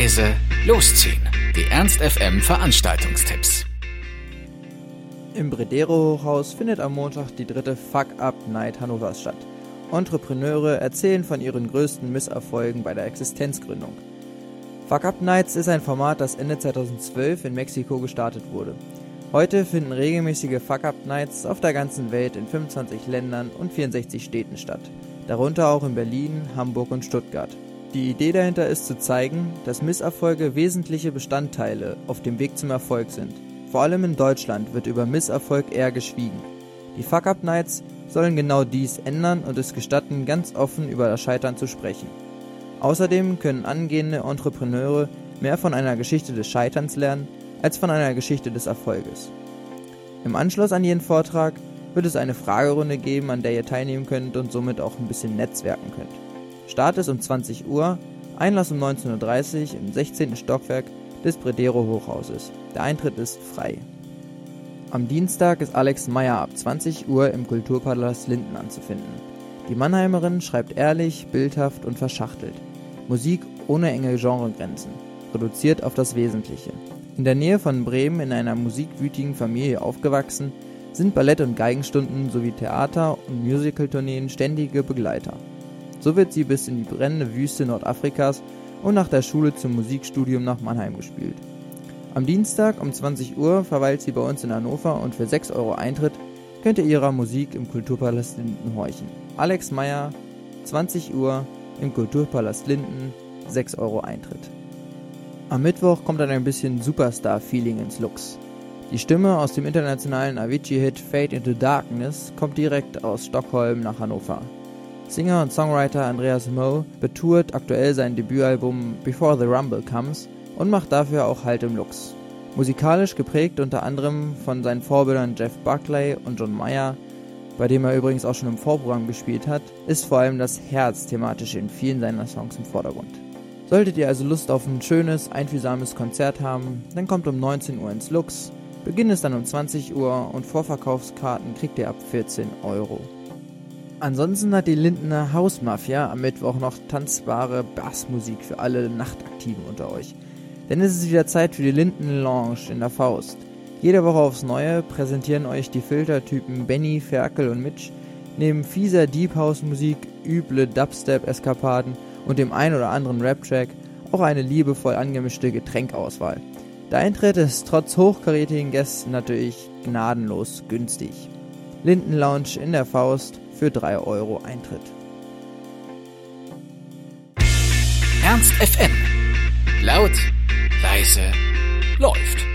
leise, losziehen. Die Ernst FM Veranstaltungstipps. Im Bredero Hochhaus findet am Montag die dritte Fuck Up Night Hannovers statt. Entrepreneure erzählen von ihren größten Misserfolgen bei der Existenzgründung. Fuck Up Nights ist ein Format, das Ende 2012 in Mexiko gestartet wurde. Heute finden regelmäßige Fuck Up Nights auf der ganzen Welt in 25 Ländern und 64 Städten statt, darunter auch in Berlin, Hamburg und Stuttgart. Die Idee dahinter ist zu zeigen, dass Misserfolge wesentliche Bestandteile auf dem Weg zum Erfolg sind. Vor allem in Deutschland wird über Misserfolg eher geschwiegen. Die Fuck Up Nights sollen genau dies ändern und es gestatten, ganz offen über das Scheitern zu sprechen. Außerdem können angehende Entrepreneure mehr von einer Geschichte des Scheiterns lernen, als von einer Geschichte des Erfolges. Im Anschluss an jeden Vortrag wird es eine Fragerunde geben, an der ihr teilnehmen könnt und somit auch ein bisschen netzwerken könnt. Start ist um 20 Uhr, Einlass um 19.30 Uhr im 16. Stockwerk des Bredero Hochhauses. Der Eintritt ist frei. Am Dienstag ist Alex Meyer ab 20 Uhr im Kulturpalast Linden anzufinden. Die Mannheimerin schreibt ehrlich, bildhaft und verschachtelt. Musik ohne enge Genregrenzen, reduziert auf das Wesentliche. In der Nähe von Bremen in einer musikwütigen Familie aufgewachsen, sind Ballett- und Geigenstunden sowie Theater- und Musicaltourneen ständige Begleiter. So wird sie bis in die brennende Wüste Nordafrikas und nach der Schule zum Musikstudium nach Mannheim gespielt. Am Dienstag um 20 Uhr verweilt sie bei uns in Hannover und für 6 Euro Eintritt könnt ihr ihrer Musik im Kulturpalast Linden horchen. Alex Meyer, 20 Uhr im Kulturpalast Linden, 6 Euro Eintritt. Am Mittwoch kommt dann ein bisschen Superstar-Feeling ins Lux. Die Stimme aus dem internationalen Avicii-Hit Fade into Darkness kommt direkt aus Stockholm nach Hannover. Singer und Songwriter Andreas Moe betourt aktuell sein Debütalbum Before the Rumble Comes und macht dafür auch Halt im Lux. Musikalisch geprägt unter anderem von seinen Vorbildern Jeff Buckley und John Mayer, bei dem er übrigens auch schon im Vorprogramm gespielt hat, ist vor allem das Herz thematisch in vielen seiner Songs im Vordergrund. Solltet ihr also Lust auf ein schönes, einfühlsames Konzert haben, dann kommt um 19 Uhr ins Lux, Beginn ist dann um 20 Uhr und Vorverkaufskarten kriegt ihr ab 14 Euro. Ansonsten hat die Lindener Hausmafia am Mittwoch noch tanzbare Bassmusik für alle Nachtaktiven unter euch. Denn es ist wieder Zeit für die Linden Lounge in der Faust. Jede Woche aufs Neue präsentieren euch die Filtertypen Benny, Ferkel und Mitch neben fieser Deep House Musik, üble Dubstep-Eskapaden und dem ein oder anderen Rap-Track auch eine liebevoll angemischte Getränkauswahl. Der Eintritt ist trotz hochkarätigen Gästen natürlich gnadenlos günstig. Linden Lounge in der Faust für 3 Euro Eintritt. Ernst FM. Laut, leise, läuft.